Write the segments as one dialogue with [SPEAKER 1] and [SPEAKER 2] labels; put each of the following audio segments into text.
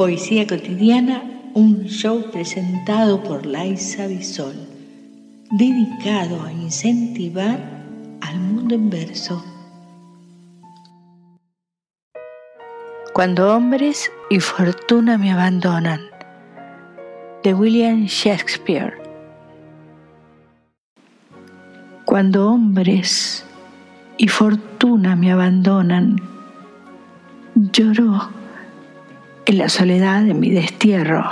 [SPEAKER 1] Poesía cotidiana, un show presentado por Laisa Bisol, dedicado a incentivar al mundo en verso. Cuando hombres y fortuna me abandonan, de William Shakespeare. Cuando hombres y fortuna me abandonan, lloro en la soledad de mi destierro.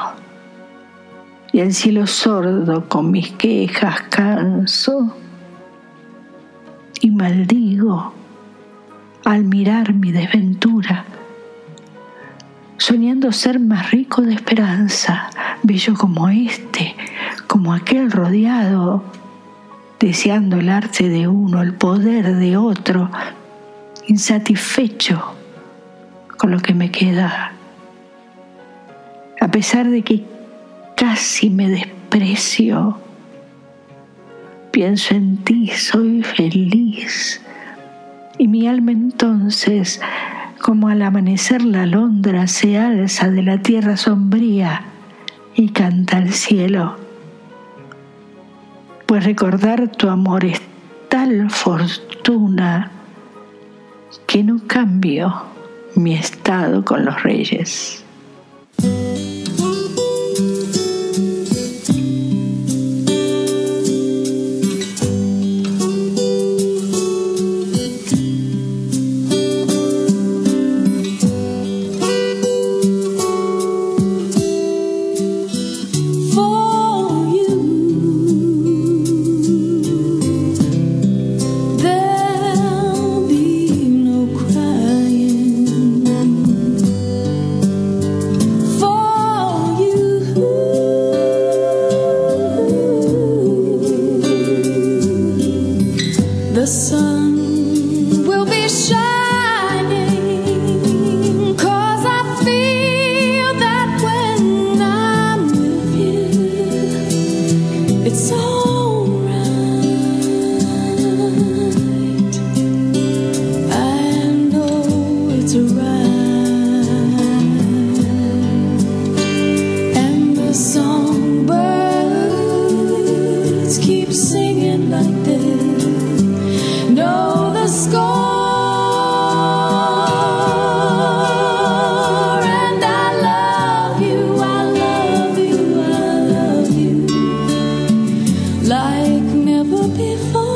[SPEAKER 1] Y el cielo sordo con mis quejas canso y maldigo al mirar mi desventura, soñando ser más rico de esperanza, bello como este, como aquel rodeado, deseando el arte de uno, el poder de otro, insatisfecho con lo que me queda a pesar de que casi me desprecio, pienso en ti, soy feliz. Y mi alma entonces, como al amanecer la alondra, se alza de la tierra sombría y canta al cielo. Pues recordar tu amor es tal fortuna que no cambio mi estado con los reyes.
[SPEAKER 2] sun will be shining. I feel that when I'm with you It's all like never before.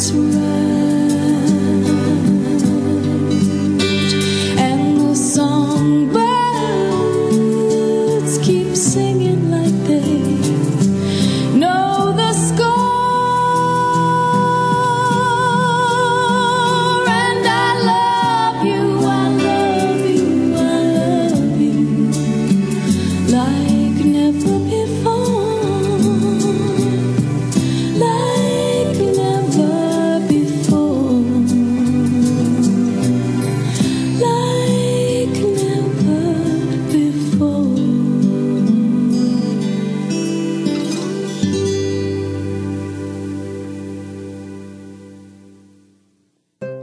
[SPEAKER 2] once more.